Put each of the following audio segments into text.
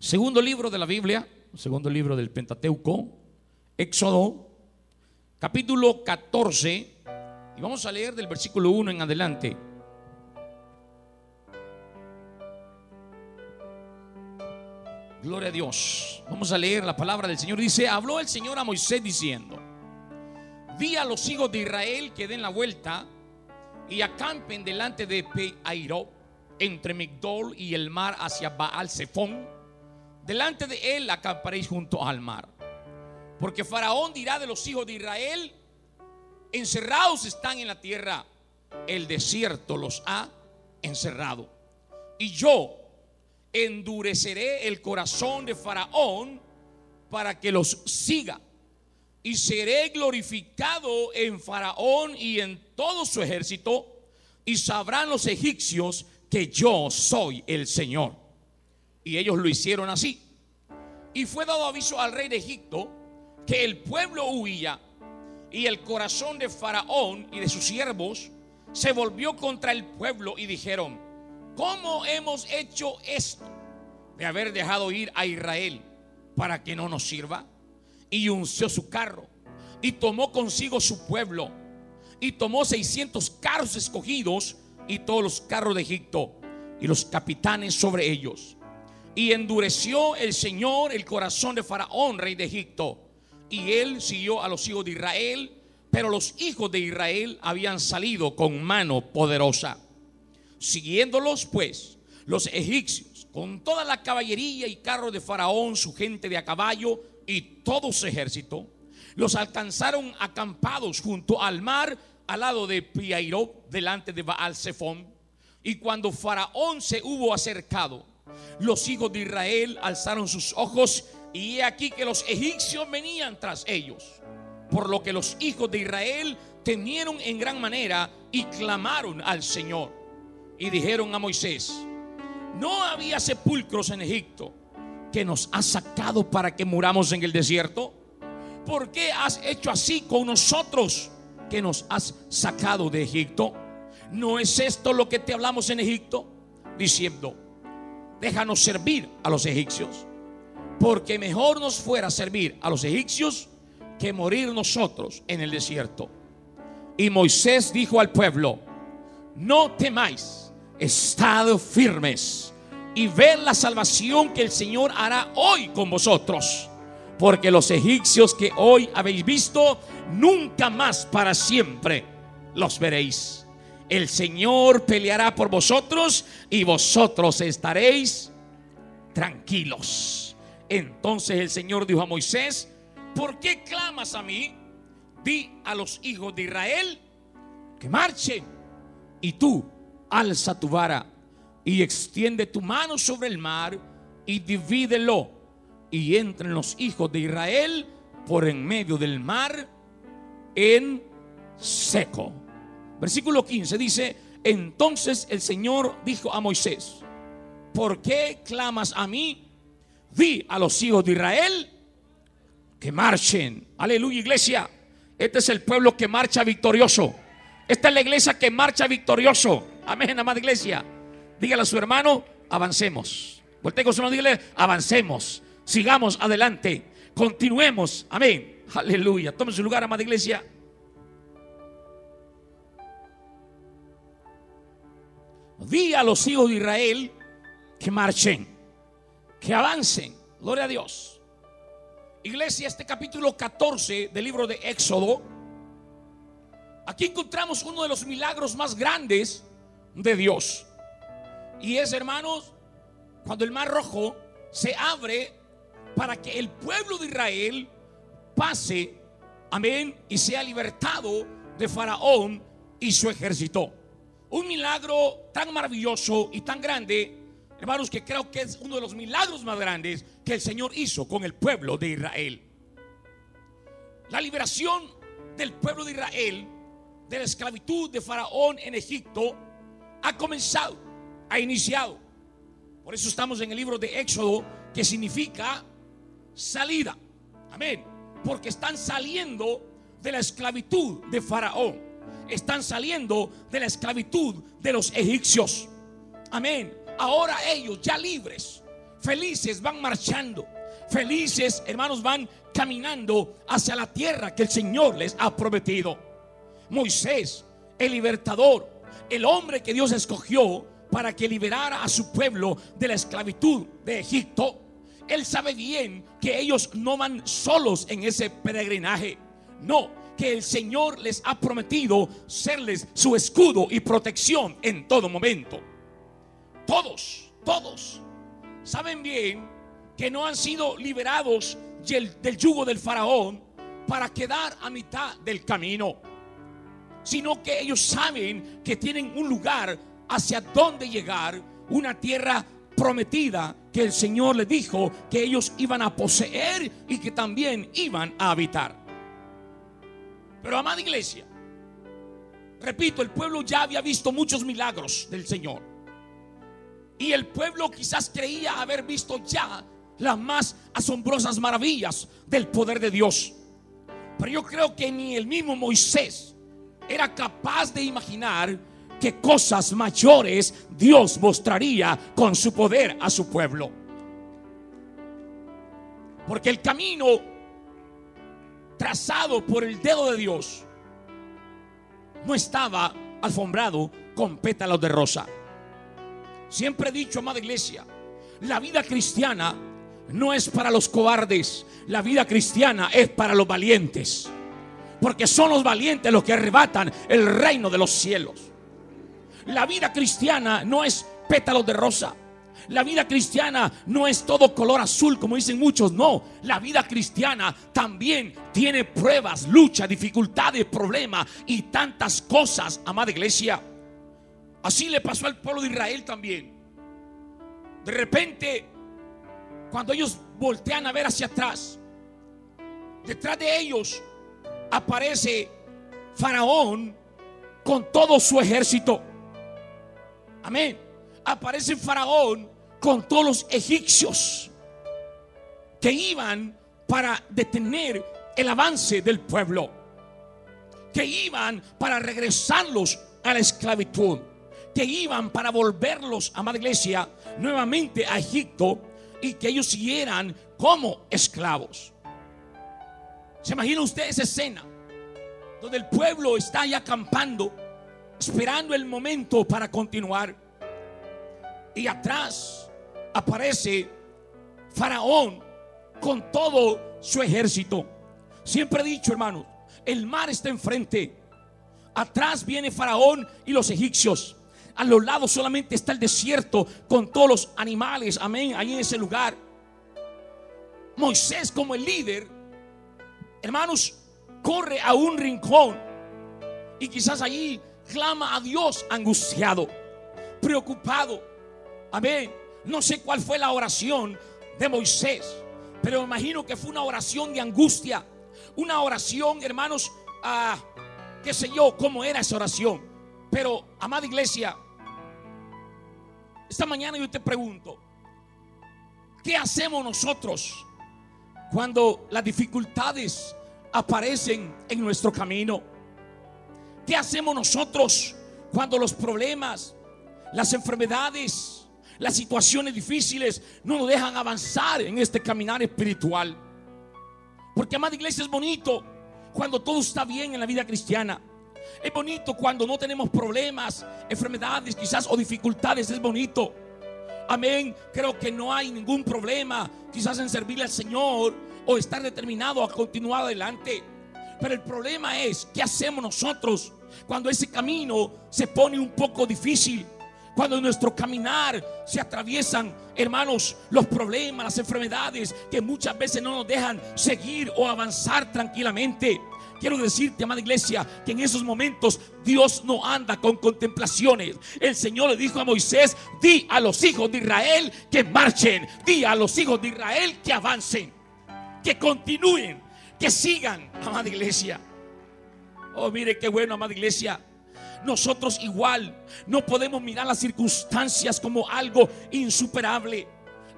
Segundo libro de la Biblia, segundo libro del Pentateuco, Éxodo, capítulo 14, y vamos a leer del versículo 1 en adelante. Gloria a Dios. Vamos a leer la palabra del Señor. Dice, habló el Señor a Moisés diciendo, di a los hijos de Israel que den la vuelta y acampen delante de Peairó, entre Migdol y el mar hacia Baal Zephón. Delante de él acamparéis junto al mar. Porque Faraón dirá de los hijos de Israel, encerrados están en la tierra, el desierto los ha encerrado. Y yo endureceré el corazón de Faraón para que los siga. Y seré glorificado en Faraón y en todo su ejército. Y sabrán los egipcios que yo soy el Señor. Y ellos lo hicieron así. Y fue dado aviso al rey de Egipto que el pueblo huía. Y el corazón de Faraón y de sus siervos se volvió contra el pueblo y dijeron, ¿cómo hemos hecho esto de haber dejado ir a Israel para que no nos sirva? Y unció su carro y tomó consigo su pueblo y tomó 600 carros escogidos y todos los carros de Egipto y los capitanes sobre ellos. Y endureció el Señor el corazón de Faraón, rey de Egipto, y él siguió a los hijos de Israel, pero los hijos de Israel habían salido con mano poderosa. Siguiéndolos pues los egipcios con toda la caballería y carros de Faraón, su gente de a caballo y todo su ejército, los alcanzaron acampados junto al mar al lado de Piairó, delante de Baal Zephón. Y cuando Faraón se hubo acercado, los hijos de Israel alzaron sus ojos y he aquí que los egipcios venían tras ellos. Por lo que los hijos de Israel temieron en gran manera y clamaron al Señor. Y dijeron a Moisés, no había sepulcros en Egipto que nos has sacado para que muramos en el desierto. ¿Por qué has hecho así con nosotros que nos has sacado de Egipto? ¿No es esto lo que te hablamos en Egipto? Diciendo, déjanos servir a los egipcios, porque mejor nos fuera servir a los egipcios que morir nosotros en el desierto. Y Moisés dijo al pueblo, no temáis, estad firmes y ved la salvación que el Señor hará hoy con vosotros. Porque los egipcios que hoy habéis visto, nunca más para siempre los veréis. El Señor peleará por vosotros y vosotros estaréis tranquilos. Entonces el Señor dijo a Moisés, ¿por qué clamas a mí? Di a los hijos de Israel que marchen. Y tú alza tu vara y extiende tu mano sobre el mar y divídelo. Y entren los hijos de Israel por en medio del mar en seco. Versículo 15 dice, entonces el Señor dijo a Moisés, ¿por qué clamas a mí? Di a los hijos de Israel que marchen. Aleluya, iglesia. Este es el pueblo que marcha victorioso. Esta es la iglesia que marcha victorioso. Amén, amada iglesia. Dígale a su hermano, avancemos. Voltea con su mano, dígale, avancemos. Sigamos adelante. Continuemos. Amén. Aleluya. Tome su lugar, amada iglesia. Di a los hijos de Israel que marchen, que avancen. Gloria a Dios. Iglesia, este capítulo 14 del libro de Éxodo, aquí encontramos uno de los milagros más grandes de Dios. Y es, hermanos, cuando el mar rojo se abre para que el pueblo de Israel pase, amén, y sea libertado de Faraón y su ejército. Un milagro tan maravilloso y tan grande, hermanos, que creo que es uno de los milagros más grandes que el Señor hizo con el pueblo de Israel. La liberación del pueblo de Israel de la esclavitud de Faraón en Egipto ha comenzado, ha iniciado. Por eso estamos en el libro de Éxodo, que significa salida. Amén. Porque están saliendo de la esclavitud de Faraón. Están saliendo de la esclavitud de los egipcios. Amén. Ahora ellos ya libres felices van marchando. Felices, hermanos, van caminando hacia la tierra que el Señor les ha prometido. Moisés, el libertador, el hombre que Dios escogió para que liberara a su pueblo de la esclavitud de Egipto, él sabe bien que ellos no van solos en ese peregrinaje. No, que el Señor les ha prometido serles su escudo y protección en todo momento. Todos, todos saben bien que no han sido liberados del, yugo del faraón para quedar a mitad del camino, sino que ellos saben que tienen un lugar hacia donde llegar, una tierra prometida que el Señor les dijo que ellos iban a poseer y que también iban a habitar. Pero amada iglesia, repito, el pueblo ya había visto muchos milagros del Señor. Y el pueblo quizás creía haber visto ya las más asombrosas maravillas del poder de Dios. Pero yo creo que ni el mismo Moisés era capaz de imaginar que cosas mayores Dios mostraría con su poder a su pueblo. Porque el camino trazado por el dedo de Dios no estaba alfombrado con pétalos de rosa. Siempre he dicho, amada iglesia, la vida cristiana no es para los cobardes, la vida cristiana es para los valientes. Porque son los valientes los que arrebatan el reino de los cielos. La vida cristiana no es pétalos de rosa. La vida cristiana no es todo color azul como dicen muchos, no. La vida cristiana también tiene pruebas, lucha, dificultades, problemas y tantas cosas, amada iglesia. Así le pasó al pueblo de Israel también. De repente, cuando ellos voltean a ver hacia atrás, detrás de ellos aparece Faraón con todo su ejército. Amén. Aparece Faraón con todos los egipcios que iban para detener el avance del pueblo, que iban para regresarlos a la esclavitud, que iban para volverlos, amada iglesia, nuevamente a Egipto y que ellos siguieran como esclavos. ¿Se imagina usted esa escena? Donde el pueblo está ya acampando esperando el momento para continuar. Y atrás aparece Faraón con todo su ejército. Siempre he dicho, hermanos, el mar está enfrente. Atrás viene Faraón y los egipcios. A los lados solamente está el desierto con todos los animales. Amén. Ahí en ese lugar. Moisés como el líder, hermanos, corre a un rincón. Y quizás allí clama a Dios angustiado, preocupado. Amén. No sé cuál fue la oración de Moisés, pero me imagino que fue una oración de angustia. Una oración, hermanos, ah, qué sé yo, cómo era esa oración. Pero, amada iglesia, esta mañana yo te pregunto, ¿qué hacemos nosotros cuando las dificultades aparecen en nuestro camino? ¿Qué hacemos nosotros cuando los problemas, las enfermedades, las situaciones difíciles no nos dejan avanzar en este caminar espiritual? Porque, amada iglesia, es bonito cuando todo está bien en la vida cristiana. Es bonito cuando no tenemos problemas, enfermedades quizás o dificultades. Es bonito. Amén. Creo que no hay ningún problema quizás en servirle al Señor o estar determinado a continuar adelante. Pero el problema es, ¿qué hacemos nosotros cuando ese camino se pone un poco difícil? Cuando en nuestro caminar se atraviesan, hermanos, los problemas, las enfermedades que muchas veces no nos dejan seguir o avanzar tranquilamente. Quiero decirte, amada iglesia, que en esos momentos Dios no anda con contemplaciones. El Señor le dijo a Moisés, di a los hijos de Israel que marchen, di a los hijos de Israel que avancen, que continúen, que sigan, amada iglesia. Oh, mire qué bueno, amada iglesia. Nosotros igual no podemos mirar las circunstancias como algo insuperable.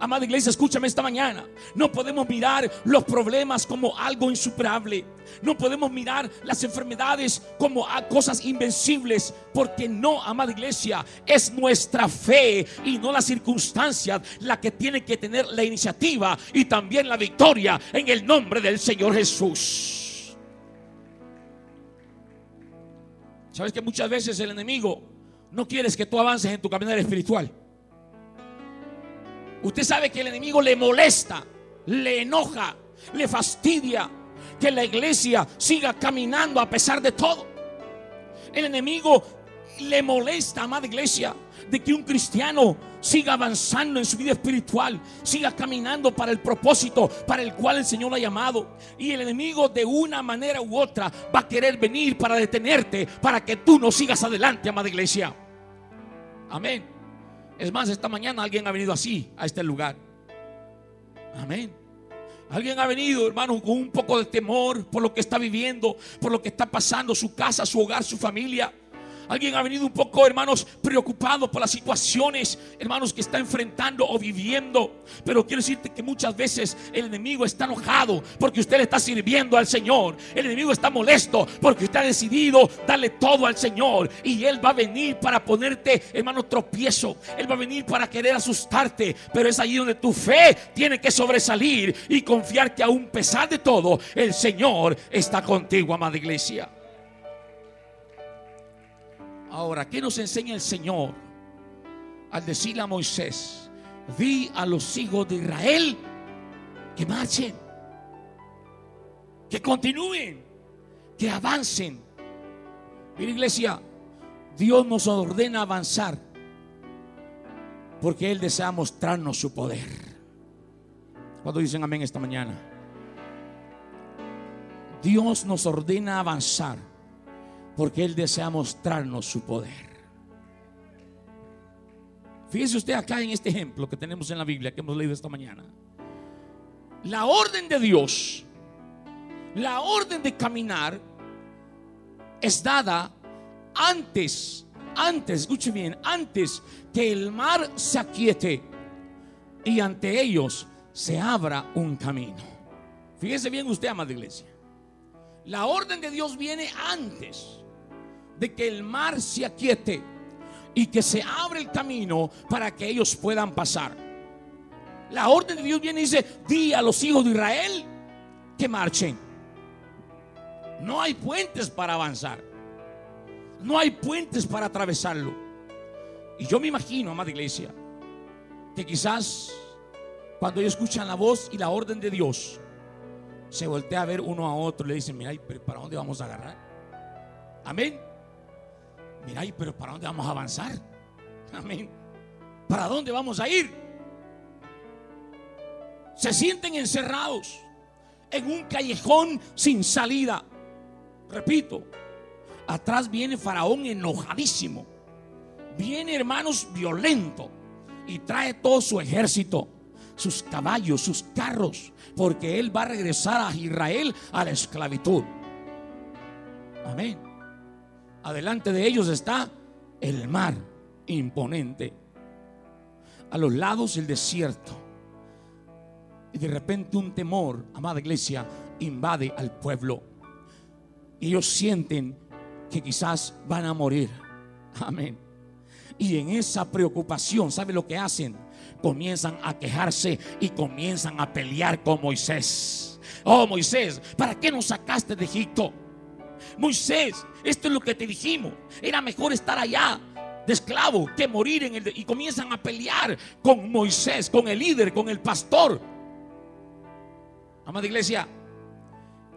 Amada iglesia, escúchame esta mañana. No podemos mirar los problemas como algo insuperable. No podemos mirar las enfermedades como cosas invencibles. Porque no, amada iglesia, es nuestra fe y no las circunstancias la que tiene que tener la iniciativa y también la victoria en el nombre del Señor Jesús. Sabes que muchas veces el enemigo no quiere que tú avances en tu caminar espiritual. Usted sabe que el enemigo le molesta, le enoja, le fastidia que la iglesia siga caminando a pesar de todo. El enemigo le molesta, amada iglesia, de que un cristiano siga avanzando en su vida espiritual, siga caminando para el propósito para el cual el Señor lo ha llamado. Y el enemigo de una manera u otra va a querer venir para detenerte, para que tú no sigas adelante, amada iglesia. Amén. Es más, esta mañana alguien ha venido así a este lugar. Amén. Alguien ha venido, hermano, con un poco de temor por lo que está viviendo, por lo que está pasando, su casa, su hogar, su familia. Alguien ha venido un poco, hermanos, preocupado por las situaciones, hermanos, que está enfrentando o viviendo. Pero quiero decirte que muchas veces el enemigo está enojado porque usted le está sirviendo al Señor. El enemigo está molesto porque usted ha decidido darle todo al Señor. Y Él va a venir para ponerte, hermano, tropiezo. Él va a venir para querer asustarte. Pero es allí donde tu fe tiene que sobresalir y confiar que aún pesar de todo, el Señor está contigo, amada iglesia. Ahora, ¿qué nos enseña el Señor al decirle a Moisés, di a los hijos de Israel que marchen, que continúen, que avancen? Mira iglesia, Dios nos ordena avanzar porque Él desea mostrarnos su poder. Cuando dicen amén esta mañana? Dios nos ordena avanzar porque Él desea mostrarnos su poder. Fíjese usted acá en este ejemplo que tenemos en la Biblia que hemos leído esta mañana. La orden de Dios, la orden de caminar es dada antes, antes, escuche bien, antes que el mar se aquiete y ante ellos se abra un camino. Fíjese bien usted, amada iglesia. La orden de Dios viene antes de que el mar se aquiete y que se abre el camino para que ellos puedan pasar. La orden de Dios viene y dice, di a los hijos de Israel que marchen. No hay puentes para avanzar. No hay puentes para atravesarlo. Y yo me imagino, amada iglesia, que quizás cuando ellos escuchan la voz y la orden de Dios, se voltea a ver uno a otro y le dicen, mira, ¿para dónde vamos a agarrar? Amén. Mira, pero ¿para dónde vamos a avanzar? Amén. ¿Para dónde vamos a ir? Se sienten encerrados en un callejón sin salida. Repito, atrás viene Faraón enojadísimo. Viene, hermanos, violento. Y trae todo su ejército, sus caballos, sus carros. Porque él va a regresar a Israel a la esclavitud. Amén. Adelante de ellos está el mar imponente. A los lados el desierto. Y de repente un temor, amada iglesia, invade al pueblo. Y ellos sienten que quizás van a morir. Amén. Y en esa preocupación, ¿sabe lo que hacen? Comienzan a quejarse y comienzan a pelear con Moisés. Oh Moisés, ¿para qué nos sacaste de Egipto? Moisés, esto es lo que te dijimos. Era mejor estar allá de esclavo que morir en el... y comienzan a pelear con Moisés, con el líder, con el pastor. Amada iglesia,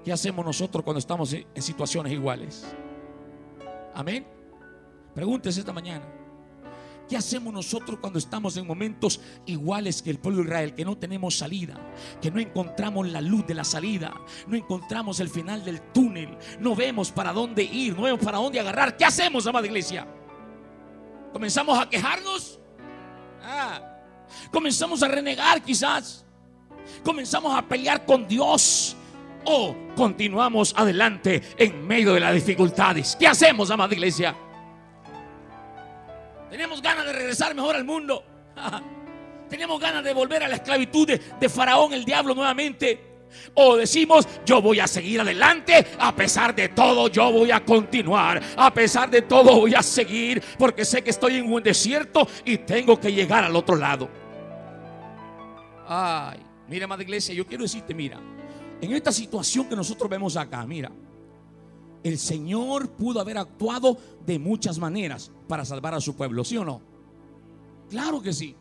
¿qué hacemos nosotros cuando estamos en situaciones iguales? Amén. Pregúntese esta mañana. ¿Qué hacemos nosotros cuando estamos en momentos iguales que el pueblo de Israel? Que no tenemos salida, que no encontramos la luz de la salida, no encontramos el final del túnel, no vemos para dónde ir, no vemos para dónde agarrar. ¿Qué hacemos, amada iglesia? ¿Comenzamos a quejarnos? Ah, comenzamos a renegar quizás. Comenzamos a pelear con Dios. O continuamos adelante en medio de las dificultades. ¿Qué hacemos, amada iglesia? Tenemos ganas de regresar mejor al mundo. Tenemos ganas de volver a la esclavitud de, de Faraón, el diablo nuevamente. O decimos, yo voy a seguir adelante, a pesar de todo, yo voy a continuar, a pesar de todo voy a seguir, porque sé que estoy en un desierto y tengo que llegar al otro lado. Ay, mira, madre iglesia, yo quiero decirte, mira, en esta situación que nosotros vemos acá, mira, el Señor pudo haber actuado de muchas maneras para salvar a su pueblo, ¿sí o no? Claro que sí.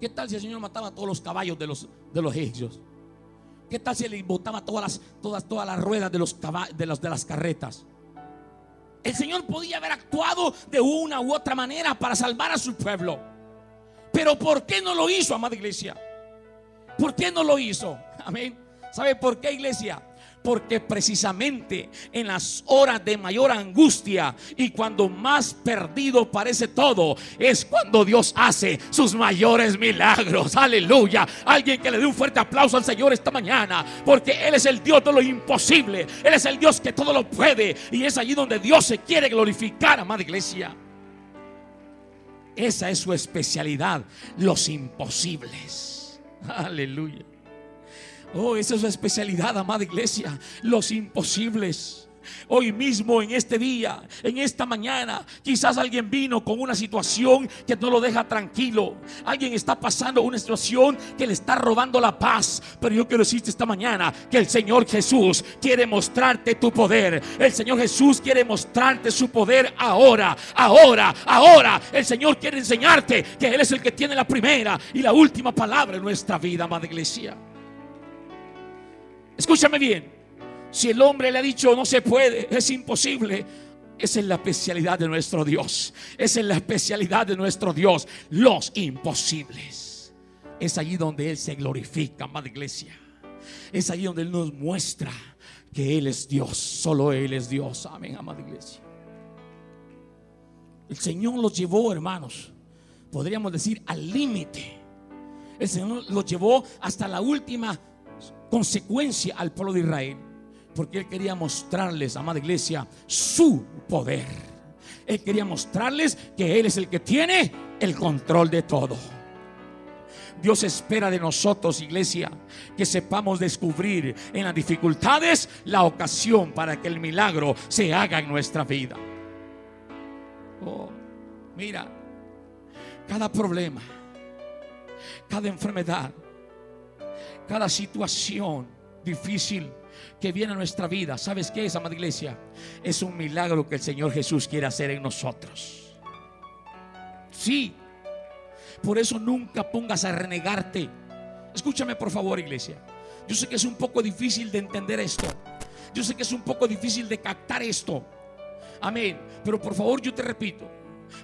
¿Qué tal si el Señor mataba a todos los caballos de los, de los egipcios? ¿Qué tal si le botaba todas las, todas, todas las ruedas de, los de, los, de las carretas? El Señor podía haber actuado de una u otra manera para salvar a su pueblo. Pero ¿por qué no lo hizo, amada iglesia? ¿Por qué no lo hizo? Amén. ¿Sabe por qué, iglesia? Porque precisamente en las horas de mayor angustia y cuando más perdido parece todo, es cuando Dios hace sus mayores milagros. Aleluya. Alguien que le dé un fuerte aplauso al Señor esta mañana, porque Él es el Dios de lo imposible. Él es el Dios que todo lo puede. Y es allí donde Dios se quiere glorificar, amada iglesia. Esa es su especialidad, los imposibles. Aleluya. Oh, esa es su especialidad, amada iglesia. Los imposibles. Hoy mismo, en este día, en esta mañana, quizás alguien vino con una situación que no lo deja tranquilo. Alguien está pasando una situación que le está robando la paz. Pero yo quiero decirte esta mañana que el Señor Jesús quiere mostrarte tu poder. El Señor Jesús quiere mostrarte su poder ahora, ahora, ahora. El Señor quiere enseñarte que Él es el que tiene la primera y la última palabra en nuestra vida, amada iglesia. Escúchame bien. Si el hombre le ha dicho no se puede, es imposible. Esa es la especialidad de nuestro Dios. Esa es la especialidad de nuestro Dios. Los imposibles. Es allí donde Él se glorifica, amada iglesia. Es allí donde Él nos muestra que Él es Dios. Solo Él es Dios. Amén, amada iglesia. El Señor los llevó, hermanos, podríamos decir, al límite. El Señor los llevó hasta la última consecuencia al pueblo de Israel. Porque Él quería mostrarles, amada iglesia, su poder. Él quería mostrarles que Él es el que tiene el control de todo. Dios espera de nosotros, iglesia, que sepamos descubrir en las dificultades la ocasión para que el milagro se haga en nuestra vida. Oh, mira, cada problema, cada enfermedad, cada situación difícil que viene a nuestra vida, ¿sabes qué es, amada iglesia? Es un milagro que el Señor Jesús quiere hacer en nosotros. Sí, por eso nunca pongas a renegarte. Escúchame por favor, iglesia. Yo sé que es un poco difícil de entender esto. Yo sé que es un poco difícil de captar esto. Amén. Pero por favor, yo te repito,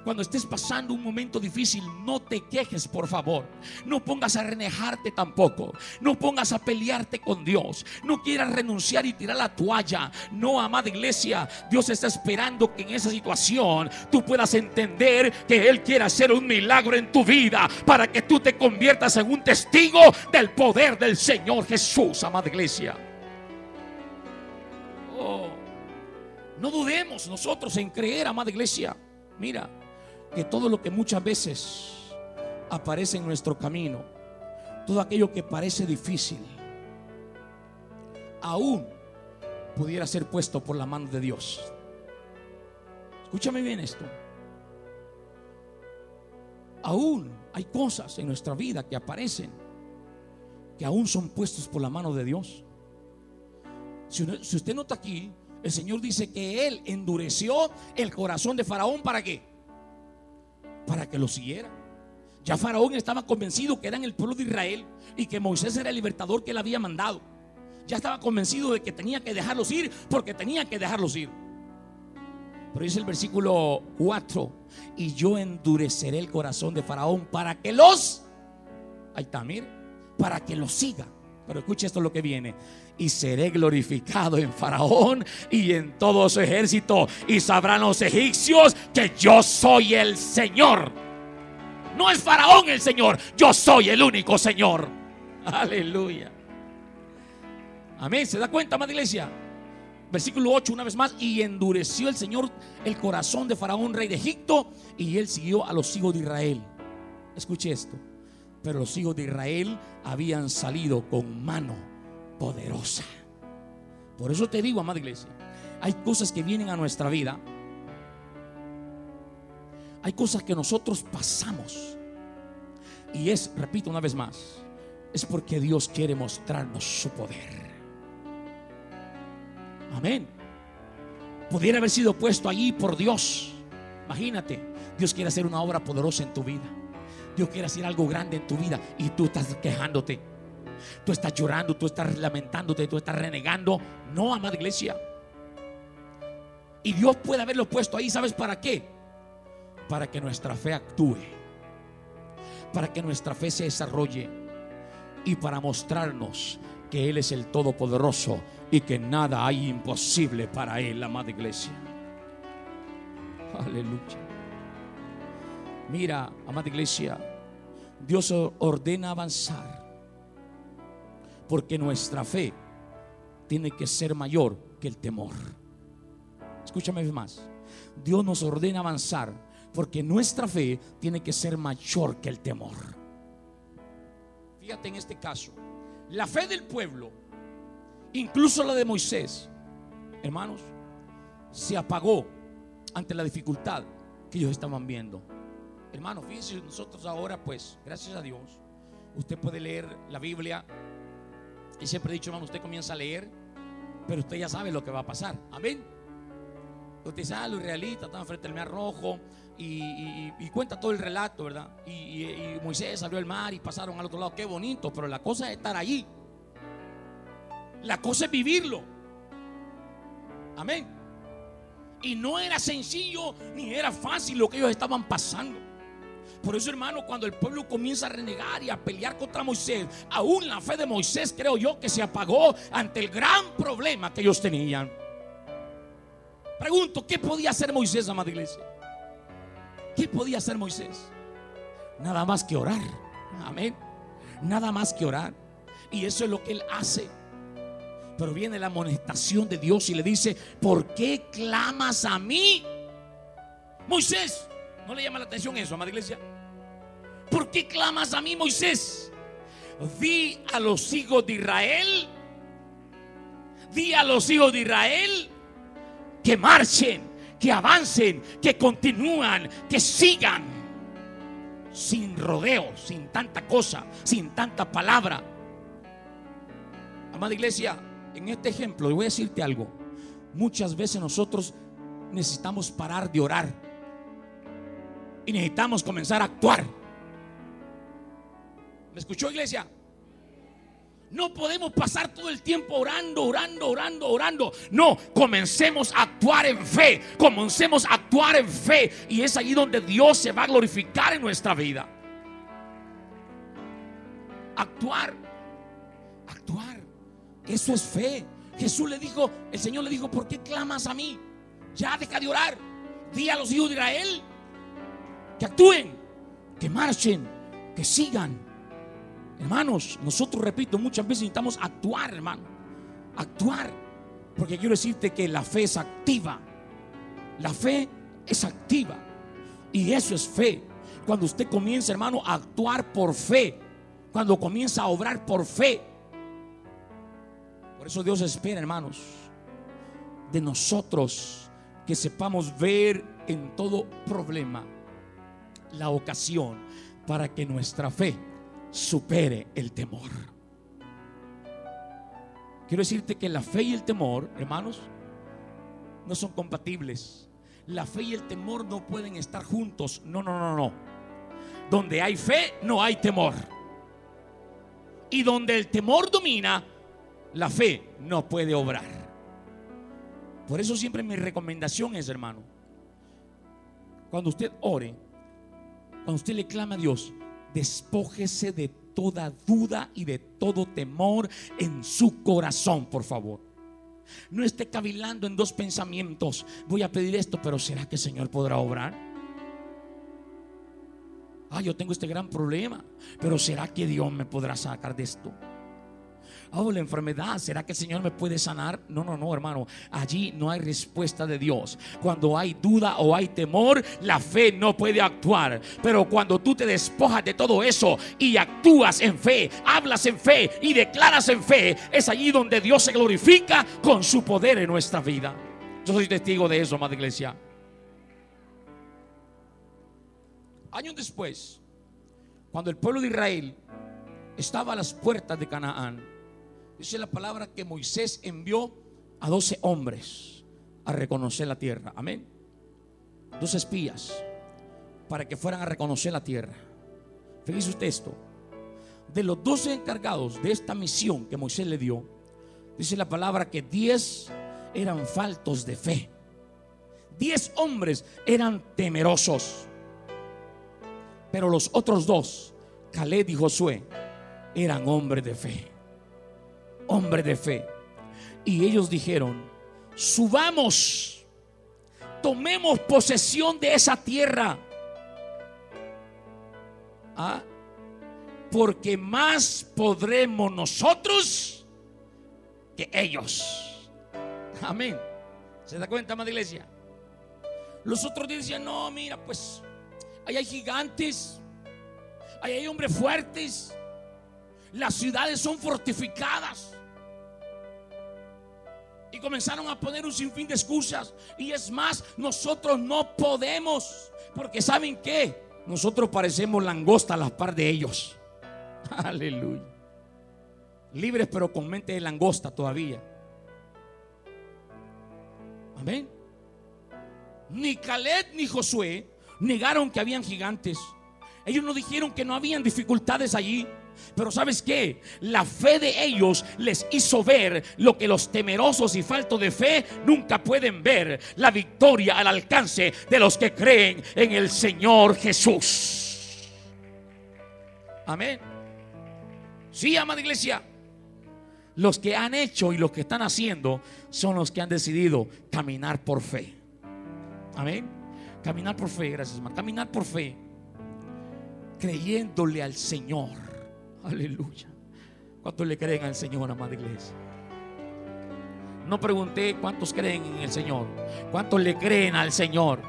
cuando estés pasando un momento difícil, no te quejes, por favor. No pongas a renejarte tampoco. No pongas a pelearte con Dios. No quieras renunciar y tirar la toalla. No, amada iglesia, Dios está esperando que en esa situación tú puedas entender que Él quiere hacer un milagro en tu vida para que tú te conviertas en un testigo del poder del Señor Jesús, amada iglesia. Oh, no dudemos nosotros en creer, amada iglesia. Mira, que todo lo que muchas veces aparece en nuestro camino, todo aquello que parece difícil, aún pudiera ser puesto por la mano de Dios. Escúchame bien esto. Aún hay cosas en nuestra vida que aparecen que aún son puestos por la mano de Dios. Si, usted nota aquí, el Señor dice que Él endureció el corazón de Faraón para qué? Para que lo siguiera. Ya Faraón estaba convencido que eran el pueblo de Israel y que Moisés era el libertador que él había mandado. Ya estaba convencido de que tenía que dejarlos ir porque tenía que dejarlos ir. Pero dice el versículo 4, y yo endureceré el corazón de Faraón para que los, ahí está, para que los siga. Pero escuche esto lo que viene y seré glorificado en Faraón y en todo su ejército. Y sabrán los egipcios que yo soy el Señor. No es Faraón el Señor, yo soy el único Señor. Aleluya. Amén. ¿Se da cuenta, amada iglesia? Versículo 8, una vez más. Y endureció el Señor el corazón de Faraón, rey de Egipto, y él siguió a los hijos de Israel. Escuche esto. Pero los hijos de Israel habían salido con mano poderosa. Por eso te digo, amada iglesia, hay cosas que vienen a nuestra vida. Hay cosas que nosotros pasamos. Y es, repito una vez más, es porque Dios quiere mostrarnos su poder. Amén. Pudiera haber sido puesto allí por Dios. Imagínate, Dios quiere hacer una obra poderosa en tu vida. Dios quiere hacer algo grande en tu vida y tú estás quejándote. Tú estás llorando, tú estás lamentándote, tú estás renegando. No, amada iglesia. Y Dios puede haberlo puesto ahí, ¿sabes para qué? Para que nuestra fe actúe. Para que nuestra fe se desarrolle. Y para mostrarnos que Él es el Todopoderoso y que nada hay imposible para Él, amada iglesia. Aleluya. Mira, amada iglesia, Dios ordena avanzar porque nuestra fe tiene que ser mayor que el temor. Escúchame más. Dios nos ordena avanzar porque nuestra fe tiene que ser mayor que el temor. Fíjate en este caso, la fe del pueblo, incluso la de Moisés, hermanos, se apagó ante la dificultad que ellos estaban viendo. Hermanos, fíjense, nosotros ahora, pues, gracias a Dios, usted puede leer la Biblia. Y siempre he dicho, hermano, usted comienza a leer, pero usted ya sabe lo que va a pasar. Amén. Usted dice, ah, los israelitas estaban frente al mar rojo y, cuenta todo el relato, ¿verdad? Y, Moisés abrió el mar y pasaron al otro lado. Qué bonito, pero la cosa es estar allí. La cosa es vivirlo. Amén. Y no era sencillo ni era fácil lo que ellos estaban pasando. Por eso, hermano, cuando el pueblo comienza a renegar y a pelear contra Moisés, aún la fe de Moisés, creo yo, que se apagó ante el gran problema que ellos tenían. Pregunto, ¿qué podía hacer Moisés, amada iglesia? ¿Qué podía hacer Moisés? Nada más que orar. Amén. Nada más que orar. Y eso es lo que él hace. Pero viene la amonestación de Dios y le dice, ¿por qué clamas a mí? Moisés, ¿no le llama la atención eso, amada iglesia? ¿Por qué clamas a mí, Moisés? Di a los hijos de Israel, di a los hijos de Israel que marchen, que avancen, que continúan, que sigan, sin rodeo, sin tanta cosa, sin tanta palabra. Amada iglesia, en este ejemplo, voy a decirte algo. Muchas veces nosotros necesitamos parar de orar y necesitamos comenzar a actuar. ¿Me escuchó iglesia? No podemos pasar todo el tiempo orando, orando, orando, orando. No, comencemos a actuar en fe. Comencemos a actuar en fe. Y es allí donde Dios se va a glorificar en nuestra vida. Actuar. Actuar. Eso es fe. Jesús le dijo, el Señor le dijo, ¿por qué clamas a mí? Ya deja de orar. Di a los hijos de Israel que actúen, que marchen, que sigan. Hermanos, nosotros, repito, muchas veces necesitamos actuar, hermano. Actuar. Porque quiero decirte que la fe es activa. La fe es activa. Y eso es fe. Cuando usted comienza, hermano, a actuar por fe. Cuando comienza a obrar por fe. Por eso Dios espera, hermanos, de nosotros que sepamos ver en todo problema la ocasión para que nuestra fe supere el temor. Quiero decirte que la fe y el temor, hermanos, no son compatibles. La fe y el temor no pueden estar juntos. No, no, no, no. Donde hay fe, no hay temor. Y donde el temor domina, la fe no puede obrar. Por eso siempre mi recomendación es, hermano, cuando usted ore, cuando usted le clama a Dios, despójese de toda duda y de todo temor en su corazón, por favor. No esté cavilando en dos pensamientos. Voy a pedir esto, pero ¿será que el Señor podrá obrar? Ah, yo tengo este gran problema, pero ¿será que Dios me podrá sacar de esto? Oh, la enfermedad, ¿será que el Señor me puede sanar? No, no, no, hermano. Allí no hay respuesta de Dios. Cuando hay duda o hay temor, la fe no puede actuar. Pero cuando tú te despojas de todo eso y actúas en fe, hablas en fe y declaras en fe, es allí donde Dios se glorifica con su poder en nuestra vida. Yo soy testigo de eso, amada iglesia. Años después, cuando el pueblo de Israel estaba a las puertas de Canaán, Dice la palabra que Moisés envió a 12 hombres a reconocer la tierra. Amén. Dos espías para que fueran a reconocer la tierra. Fíjese usted esto. De los 12 encargados de esta misión que Moisés le dio, dice la palabra que 10 eran faltos de fe. 10 hombres eran temerosos. Pero los otros dos, Caleb y Josué, eran hombres de fe hombre de fe. Y ellos dijeron, subamos, tomemos posesión de esa tierra. ¿Ah? Porque más podremos nosotros que ellos. Amén. ¿Se da cuenta, madre iglesia? Los otros decían, no, mira, pues, ahí hay gigantes, ahí hay hombres fuertes, las ciudades son fortificadas. Y comenzaron a poner un sinfín de excusas. Y es más, nosotros no podemos. Porque ¿saben qué? Nosotros parecemos langosta a las par de ellos. Aleluya. Libres pero con mente de langosta todavía. Amén. Ni Caleb ni Josué negaron que habían gigantes. Ellos no dijeron que no habían dificultades allí. Pero ¿sabes qué? La fe de ellos les hizo ver lo que los temerosos y faltos de fe nunca pueden ver. La victoria al alcance de los que creen en el Señor Jesús. Amén. Sí, amada iglesia. Los que han hecho y los que están haciendo son los que han decidido caminar por fe. Amén. Caminar por fe, gracias, hermano. Caminar por fe. Creyéndole al Señor Aleluya. ¿Cuántos le creen al Señor, amada iglesia? No pregunté cuántos creen en el Señor. ¿Cuántos le creen al Señor?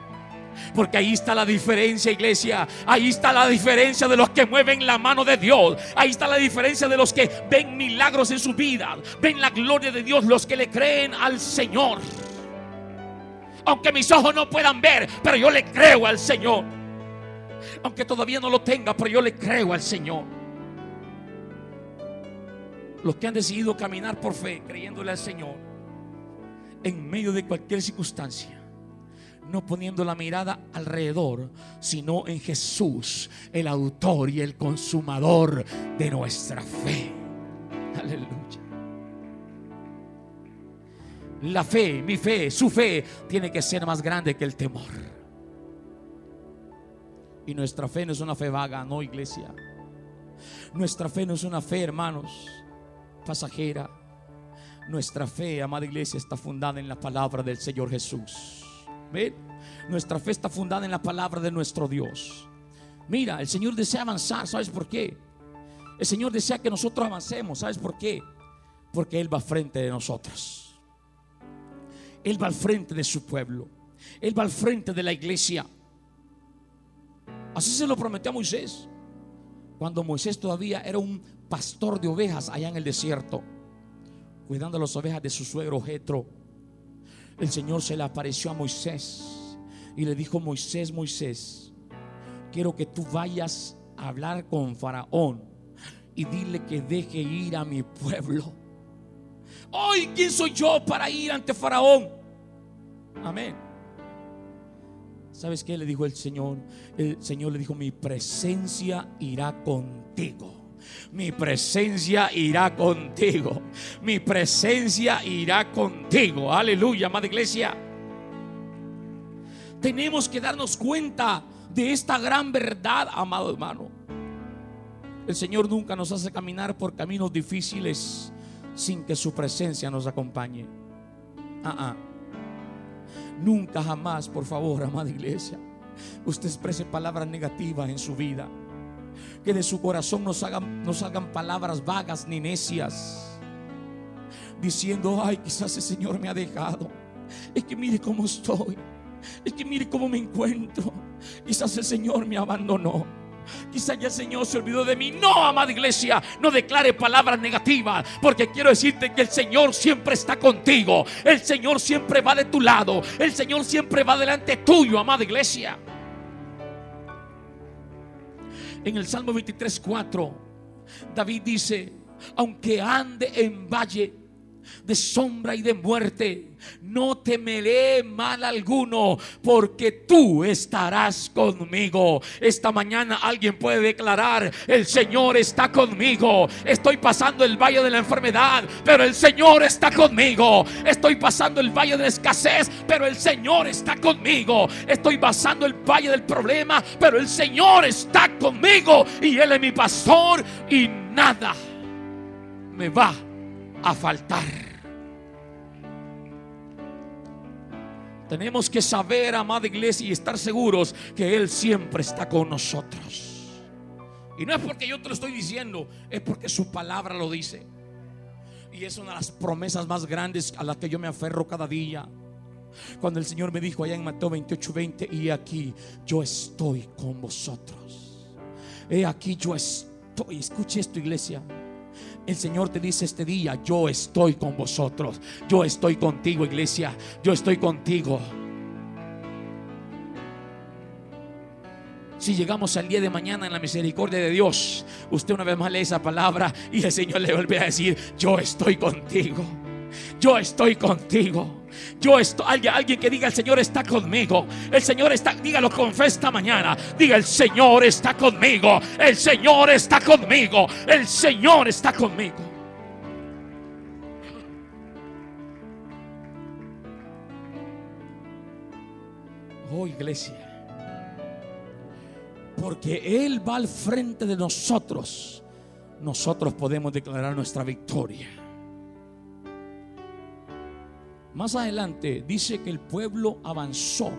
Porque ahí está la diferencia, iglesia. Ahí está la diferencia de los que mueven la mano de Dios. Ahí está la diferencia de los que ven milagros en su vida. Ven la gloria de Dios, los que le creen al Señor. Aunque mis ojos no puedan ver, pero yo le creo al Señor. Aunque todavía no lo tenga, pero yo le creo al Señor los que han decidido caminar por fe, creyéndole al Señor, en medio de cualquier circunstancia, no poniendo la mirada alrededor, sino en Jesús, el autor y el consumador de nuestra fe. Aleluya. La fe, mi fe, su fe, tiene que ser más grande que el temor. Y nuestra fe no es una fe vaga, no iglesia. Nuestra fe no es una fe, hermanos, pasajera. Nuestra fe, amada iglesia, está fundada en la palabra del Señor Jesús. ¿Ven? Nuestra fe está fundada en la palabra de nuestro Dios. Mira, el Señor desea avanzar, ¿sabes por qué? El Señor desea que nosotros avancemos, ¿sabes por qué? Porque Él va frente de nosotros. Él va al frente de su pueblo. Él va al frente de la iglesia. Así se lo prometió a Moisés. Cuando Moisés todavía era un pastor de ovejas allá en el desierto, cuidando las ovejas de su suegro Jetro. El Señor se le apareció a Moisés y le dijo: Moisés, Moisés, quiero que tú vayas a hablar con Faraón y dile que deje ir a mi pueblo. Hoy, ¿quién soy yo para ir ante Faraón? Amén. ¿Sabes qué le dijo el Señor? El Señor le dijo, mi presencia irá contigo. Mi presencia irá contigo. Mi presencia irá contigo. Aleluya, amada iglesia. Tenemos que darnos cuenta de esta gran verdad, amado hermano. El Señor nunca nos hace caminar por caminos difíciles sin que su presencia nos acompañe. Ah. Nunca jamás, por favor, amada iglesia, usted exprese palabras negativas en su vida que de su corazón no salgan, palabras vagas ni necias. diciendo, ay, quizás el Señor me ha dejado. Es que mire cómo estoy. Es que mire cómo me encuentro. Quizás el Señor me abandonó. Quizás ya el Señor se olvidó de mí. No, amada iglesia, no declare palabras negativas. Porque quiero decirte que el Señor siempre está contigo. El Señor siempre va de tu lado. El Señor siempre va delante tuyo, amada iglesia. En el Salmo 23, 4, David dice, aunque ande en valle de sombra y de muerte, no temeré mal alguno, porque tú estarás conmigo. Esta mañana alguien puede declarar, el Señor está conmigo. Estoy pasando el valle de la enfermedad, pero el Señor está conmigo. Estoy pasando el valle de la escasez, pero el Señor está conmigo. Estoy pasando el valle del problema, pero el Señor está conmigo. Y Él es mi pastor y nada me va a faltar. Tenemos que saber, amada iglesia, y estar seguros que Él siempre está con nosotros. Y no es porque yo te lo estoy diciendo, es porque su palabra lo dice. Y es una de las promesas más grandes a las que yo me aferro cada día. Cuando el Señor me dijo allá en Mateo 28, 20, y aquí yo estoy con vosotros. He aquí yo estoy. Escuche esto, iglesia. El Señor te dice este día, yo estoy con vosotros. Yo estoy contigo, iglesia. Yo estoy contigo. Si llegamos al día de mañana en la misericordia de Dios, usted una vez más lee esa palabra y el Señor le vuelve a decir, yo estoy contigo. Yo estoy contigo. Yo estoy, alguien, alguien que diga el Señor está conmigo. El Señor está, dígalo con fe esta mañana. Diga el Señor está conmigo. El Señor está conmigo. El Señor está conmigo. Oh iglesia. Porque Él va al frente de nosotros. Nosotros podemos declarar nuestra victoria. Más adelante dice que el pueblo avanzó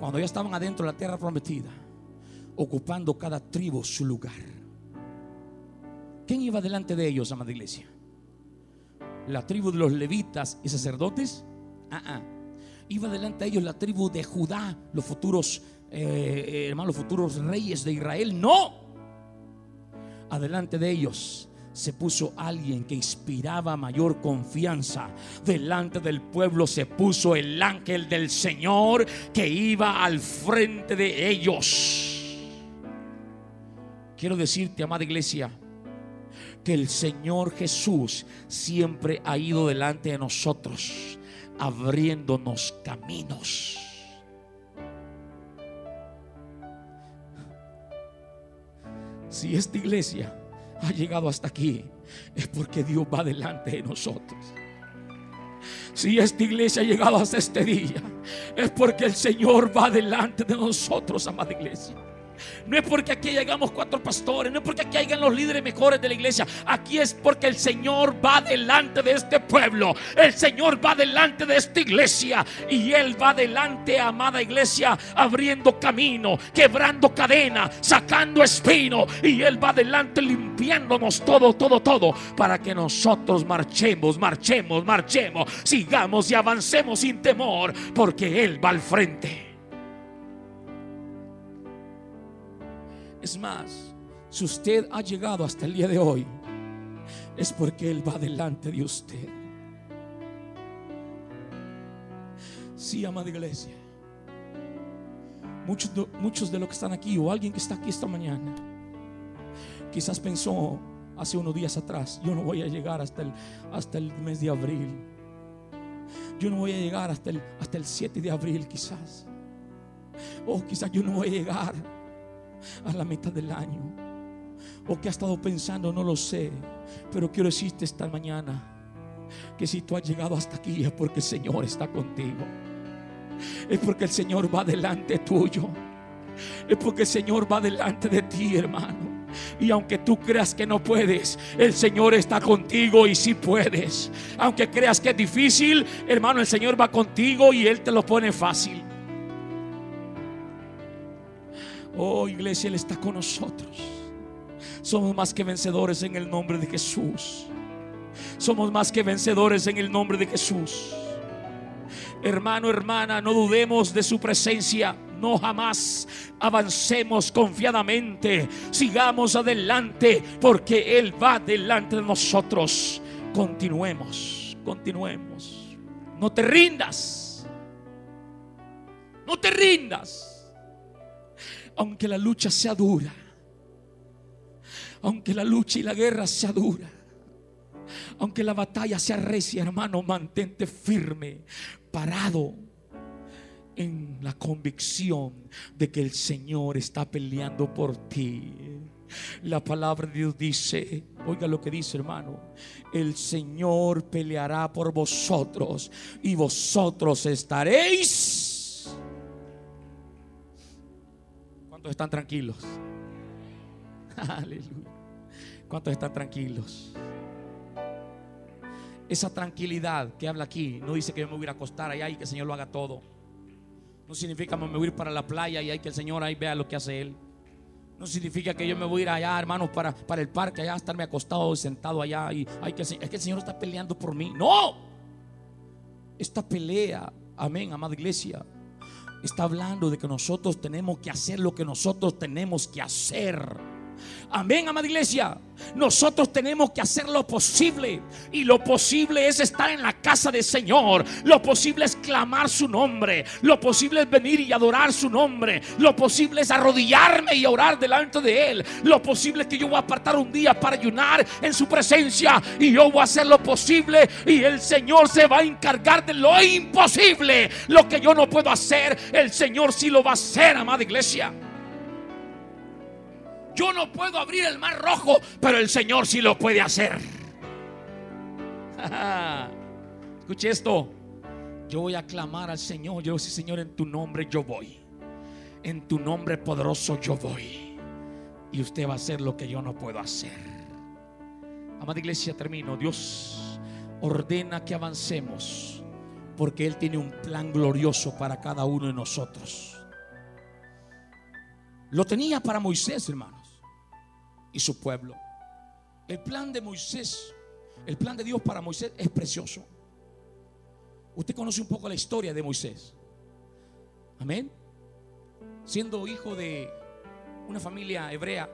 cuando ya estaban adentro de la tierra prometida, ocupando cada tribu su lugar. ¿Quién iba delante de ellos, amada iglesia? La tribu de los levitas y sacerdotes. Ah, ah. Iba delante de ellos la tribu de Judá, los futuros eh, hermanos, los futuros reyes de Israel. No. Adelante de ellos se puso alguien que inspiraba mayor confianza. Delante del pueblo se puso el ángel del Señor que iba al frente de ellos. Quiero decirte, amada iglesia, que el Señor Jesús siempre ha ido delante de nosotros, abriéndonos caminos. Si esta iglesia ha llegado hasta aquí, es porque Dios va delante de nosotros. Si esta iglesia ha llegado hasta este día, es porque el Señor va delante de nosotros, amada iglesia. No es porque aquí llegamos cuatro pastores, no es porque aquí hayan los líderes mejores de la iglesia. Aquí es porque el Señor va delante de este pueblo. El Señor va delante de esta iglesia. Y Él va delante, amada iglesia, abriendo camino, quebrando cadena, sacando espino. Y Él va delante limpiándonos todo, todo, todo. Para que nosotros marchemos, marchemos, marchemos. Sigamos y avancemos sin temor. Porque Él va al frente. Es más, si usted ha llegado hasta el día de hoy, es porque Él va delante de usted. Sí, amada iglesia. Muchos de, muchos de los que están aquí o alguien que está aquí esta mañana, quizás pensó hace unos días atrás, yo no voy a llegar hasta el, hasta el mes de abril. Yo no voy a llegar hasta el, hasta el 7 de abril quizás. O quizás yo no voy a llegar a la mitad del año. O que ha estado pensando, no lo sé. Pero quiero decirte esta mañana que si tú has llegado hasta aquí es porque el Señor está contigo. Es porque el Señor va delante tuyo. Es porque el Señor va delante de ti, hermano. Y aunque tú creas que no puedes, el Señor está contigo y si puedes. Aunque creas que es difícil, hermano, el Señor va contigo y Él te lo pone fácil. Oh, iglesia, Él está con nosotros. Somos más que vencedores en el nombre de Jesús. Somos más que vencedores en el nombre de Jesús. Hermano, hermana, no dudemos de su presencia. No jamás avancemos confiadamente. Sigamos adelante porque Él va delante de nosotros. Continuemos, continuemos. No te rindas. No te rindas. Aunque la lucha sea dura. Aunque la lucha y la guerra sea dura. Aunque la batalla sea recia, hermano, mantente firme, parado en la convicción de que el Señor está peleando por ti. La palabra de Dios dice, oiga lo que dice hermano, el Señor peleará por vosotros y vosotros estaréis. ¿Cuántos están tranquilos? Aleluya. ¿Cuántos están tranquilos? Esa tranquilidad que habla aquí no dice que yo me voy a acostar allá y que el Señor lo haga todo. No significa que me voy a ir para la playa y hay que el Señor ahí vea lo que hace Él. No significa que yo me voy a ir allá, hermanos, para, para el parque, allá, estarme acostado sentado allá. Y hay que, es que el Señor está peleando por mí. No. Esta pelea, amén, amada iglesia, está hablando de que nosotros tenemos que hacer lo que nosotros tenemos que hacer. Amén, amada iglesia. Nosotros tenemos que hacer lo posible. Y lo posible es estar en la casa del Señor. Lo posible es clamar su nombre. Lo posible es venir y adorar su nombre. Lo posible es arrodillarme y orar delante de Él. Lo posible es que yo voy a apartar un día para ayunar en su presencia. Y yo voy a hacer lo posible. Y el Señor se va a encargar de lo imposible. Lo que yo no puedo hacer, el Señor sí lo va a hacer, amada iglesia. Yo no puedo abrir el mar rojo, pero el Señor sí lo puede hacer. Escuche esto. Yo voy a clamar al Señor. Yo sí, Señor, en tu nombre yo voy. En tu nombre poderoso yo voy. Y usted va a hacer lo que yo no puedo hacer. Amada iglesia, termino. Dios ordena que avancemos. Porque Él tiene un plan glorioso para cada uno de nosotros. Lo tenía para Moisés, hermano y su pueblo. El plan de Moisés, el plan de Dios para Moisés es precioso. Usted conoce un poco la historia de Moisés. Amén. Siendo hijo de una familia hebrea.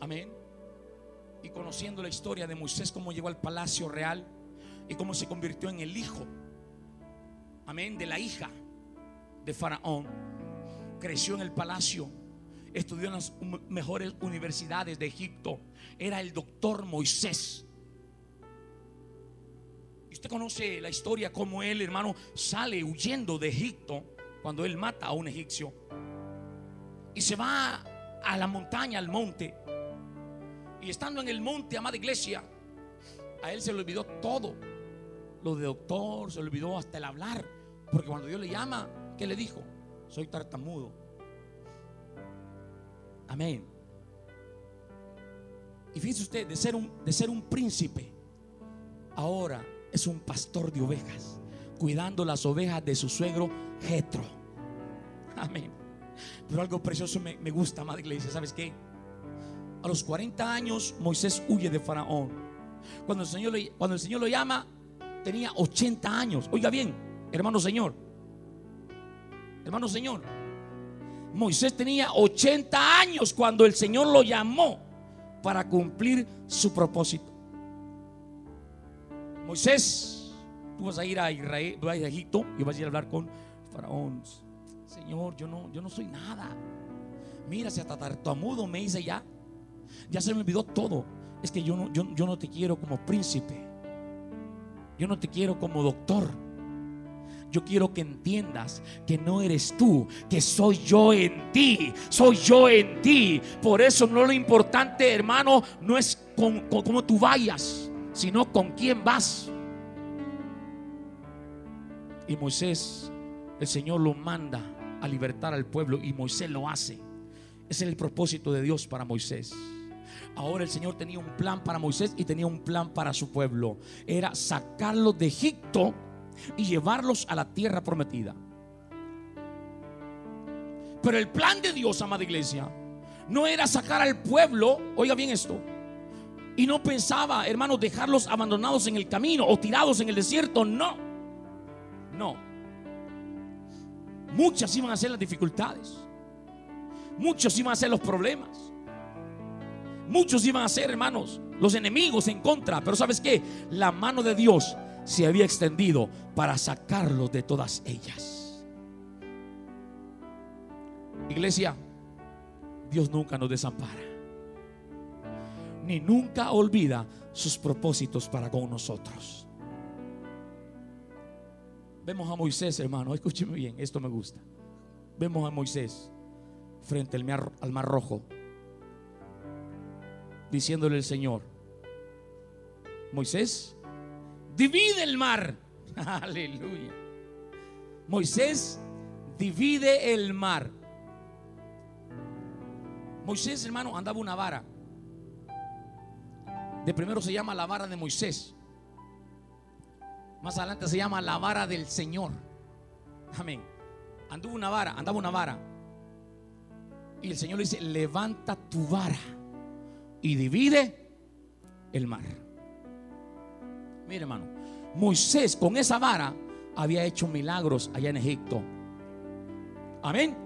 Amén. Y conociendo la historia de Moisés, cómo llegó al palacio real y cómo se convirtió en el hijo. Amén. De la hija de Faraón. Creció en el palacio estudió en las mejores universidades de Egipto. Era el doctor Moisés. Y usted conoce la historia como él, hermano, sale huyendo de Egipto cuando él mata a un egipcio. Y se va a la montaña, al monte. Y estando en el monte, amada iglesia, a él se le olvidó todo. Lo de doctor, se le olvidó hasta el hablar. Porque cuando Dios le llama, ¿qué le dijo? Soy tartamudo. Amén. Y fíjese usted, de ser un, de ser un príncipe, ahora es un pastor de ovejas, cuidando las ovejas de su suegro Jetro. Amén. Pero algo precioso me, gusta, madre iglesia. ¿Sabes qué? A los 40 años Moisés huye de Faraón. Cuando el Señor, cuando el Señor lo llama, tenía 80 años. Oiga bien, hermano Señor. Hermano Señor. Moisés tenía 80 años cuando el Señor lo llamó para cumplir su propósito. Moisés, tú vas a ir a Egipto y vas a ir a hablar con Faraón. Señor, yo no, yo no soy nada. Mira, si hasta tartamudo me hice ya. Ya se me olvidó todo. Es que yo no, yo, yo no te quiero como príncipe. Yo no te quiero como doctor. Yo quiero que entiendas que no eres tú, que soy yo en ti, soy yo en ti. Por eso no lo importante, hermano, no es con, cómo tú vayas, sino con quién vas. Y Moisés, el Señor lo manda a libertar al pueblo y Moisés lo hace. Ese es el propósito de Dios para Moisés. Ahora el Señor tenía un plan para Moisés y tenía un plan para su pueblo. Era sacarlo de Egipto y llevarlos a la tierra prometida. Pero el plan de Dios, amada iglesia, no era sacar al pueblo, oiga bien esto, Y no pensaba, hermanos, dejarlos abandonados en el camino o tirados en el desierto. No. No. Muchas iban a ser las dificultades. Muchos iban a ser los problemas. Muchos iban a ser, hermanos, los enemigos en contra. Pero ¿sabes qué? La mano de Dios se había extendido para sacarlos de todas ellas. Iglesia, Dios nunca nos desampara. Ni nunca olvida sus propósitos para con nosotros. Vemos a Moisés, hermano, escúcheme bien, esto me gusta. Vemos a Moisés frente al mar, al mar rojo, diciéndole el Señor, Moisés, divide el mar. Aleluya. Moisés, divide el mar. Moisés, hermano, andaba una vara. De primero se llama la vara de Moisés. Más adelante se llama la vara del Señor. Amén. Anduvo una vara, andaba una vara. Y el Señor le dice, levanta tu vara y divide el mar. Mire, hermano, Moisés con esa vara había hecho milagros allá en Egipto. Amén.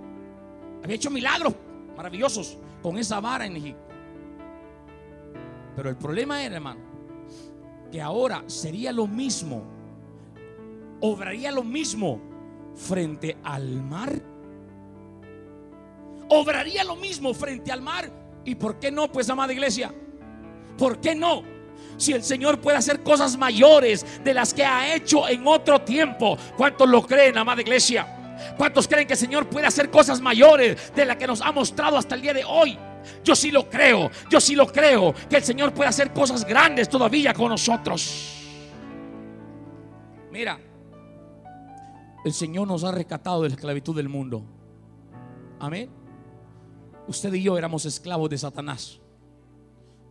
Había hecho milagros maravillosos con esa vara en Egipto. Pero el problema era, hermano, que ahora sería lo mismo, obraría lo mismo frente al mar. Obraría lo mismo frente al mar. ¿Y por qué no, pues, amada iglesia? ¿Por qué no? Si el Señor puede hacer cosas mayores de las que ha hecho en otro tiempo. ¿Cuántos lo creen, amada iglesia? ¿Cuántos creen que el Señor puede hacer cosas mayores de las que nos ha mostrado hasta el día de hoy? Yo sí lo creo, yo sí lo creo, que el Señor puede hacer cosas grandes todavía con nosotros. Mira, el Señor nos ha rescatado de la esclavitud del mundo. Amén. Usted y yo éramos esclavos de Satanás,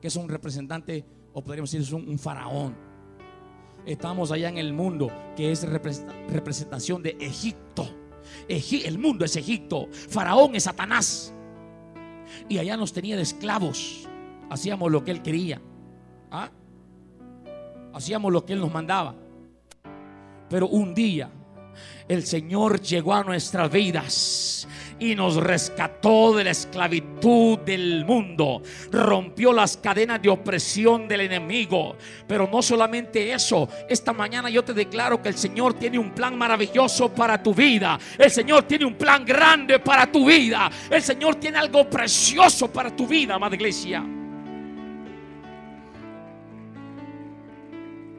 que es un representante, o podríamos decir, es un, faraón. Estamos allá en el mundo, que es representación de Egipto. El mundo es Egipto, Faraón es Satanás. Y allá nos tenía de esclavos. Hacíamos lo que él quería. ¿Ah? Hacíamos lo que él nos mandaba. Pero un día el Señor llegó a nuestras vidas y nos rescató de la esclavitud del mundo. Rompió las cadenas de opresión del enemigo. Pero no solamente eso, esta mañana yo te declaro que el Señor tiene un plan maravilloso para tu vida. El Señor tiene un plan grande para tu vida. El Señor tiene algo precioso para tu vida, amada iglesia.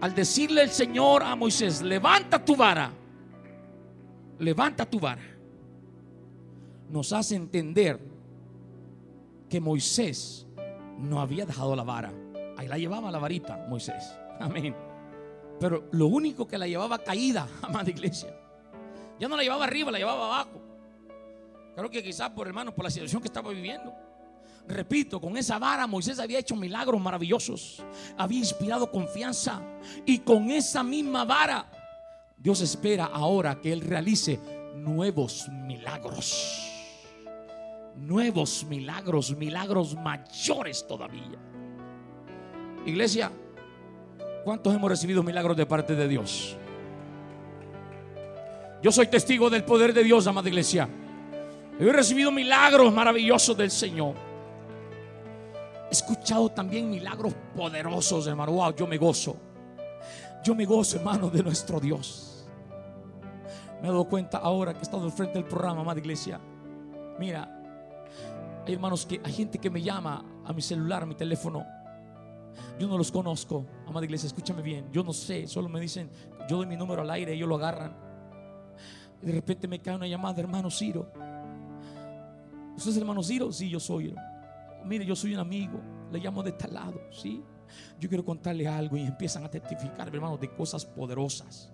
Al decirle el Señor a Moisés, levanta tu vara, levanta tu vara nos hace entender que Moisés no había dejado la vara. Ahí la llevaba la varita, Moisés. Amén. Pero lo único que la llevaba caída, amada iglesia. Ya no la llevaba arriba, la llevaba abajo. Creo que quizás por hermano, por la situación que estaba viviendo. Repito, con esa vara Moisés había hecho milagros maravillosos. Había inspirado confianza. Y con esa misma vara, Dios espera ahora que Él realice nuevos milagros nuevos milagros, milagros mayores todavía. Iglesia, ¿cuántos hemos recibido milagros de parte de Dios? Yo soy testigo del poder de Dios, amada iglesia. He recibido milagros maravillosos del Señor. He escuchado también milagros poderosos, hermano. Wow, yo me gozo. Yo me gozo, hermano, de nuestro Dios. Me he dado cuenta ahora que he estado frente del programa, amada iglesia. Mira, hay hermanos que hay gente que me llama a mi celular, a mi teléfono. Yo no los conozco, amada iglesia, escúchame bien. Yo no sé, solo me dicen, yo doy mi número al aire, ellos lo agarran. Y de repente me cae una llamada, hermano Ciro. ¿Usted es hermano Ciro? Sí, yo soy. Mire, yo soy un amigo, le llamo de tal lado, ¿sí? Yo quiero contarle algo y empiezan a testificar, hermano, de cosas poderosas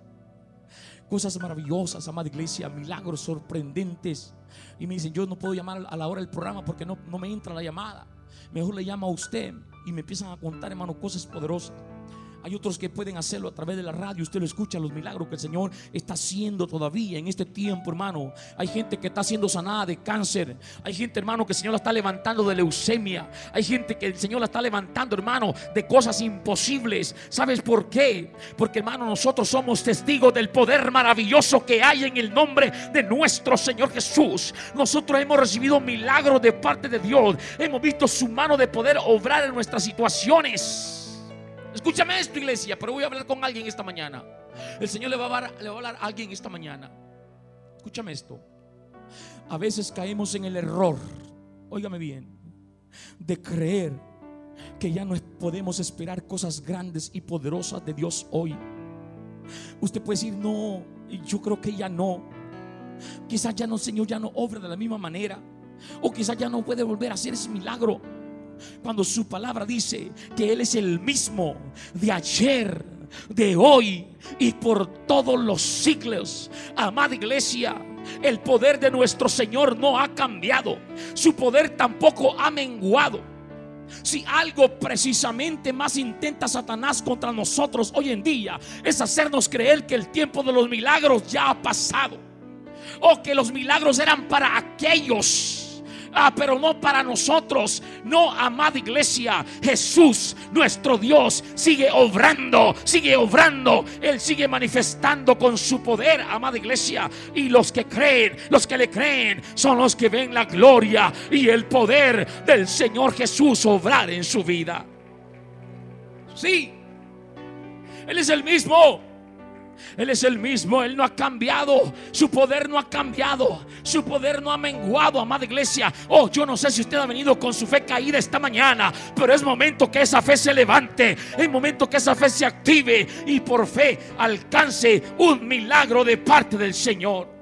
cosas maravillosas, amada iglesia, milagros sorprendentes. Y me dicen, yo no puedo llamar a la hora del programa porque no, no me entra la llamada. Mejor le llamo a usted y me empiezan a contar, hermano, cosas poderosas. Hay otros que pueden hacerlo a través de la radio. Usted lo escucha, los milagros que el Señor está haciendo todavía en este tiempo, hermano. Hay gente que está siendo sanada de cáncer. Hay gente, hermano, que el Señor la está levantando de leucemia. Hay gente que el Señor la está levantando, hermano, de cosas imposibles. ¿Sabes por qué? Porque, hermano, nosotros somos testigos del poder maravilloso que hay en el nombre de nuestro Señor Jesús. Nosotros hemos recibido milagros de parte de Dios. Hemos visto su mano de poder obrar en nuestras situaciones. Escúchame esto, iglesia, pero voy a hablar con alguien esta mañana. El Señor le va a hablar, le va a, hablar a alguien esta mañana. Escúchame esto. A veces caemos en el error, óigame bien, de creer que ya no podemos esperar cosas grandes y poderosas de Dios hoy. Usted puede decir, no, yo creo que ya no. Quizás ya no, Señor, ya no obra de la misma manera. O quizás ya no puede volver a hacer ese milagro. Cuando su palabra dice que Él es el mismo de ayer, de hoy y por todos los siglos. Amada iglesia, el poder de nuestro Señor no ha cambiado. Su poder tampoco ha menguado. Si algo precisamente más intenta Satanás contra nosotros hoy en día es hacernos creer que el tiempo de los milagros ya ha pasado. O que los milagros eran para aquellos Ah, pero no para nosotros. No, amada iglesia. Jesús, nuestro Dios, sigue obrando, sigue obrando. Él sigue manifestando con su poder, amada iglesia. Y los que creen, los que le creen, son los que ven la gloria y el poder del Señor Jesús obrar en su vida. Sí, Él es el mismo. Él es el mismo, Él no ha cambiado, su poder no ha cambiado, su poder no ha menguado, amada iglesia. Oh, yo no sé si usted ha venido con su fe caída esta mañana, pero es momento que esa fe se levante, es momento que esa fe se active y por fe alcance un milagro de parte del Señor.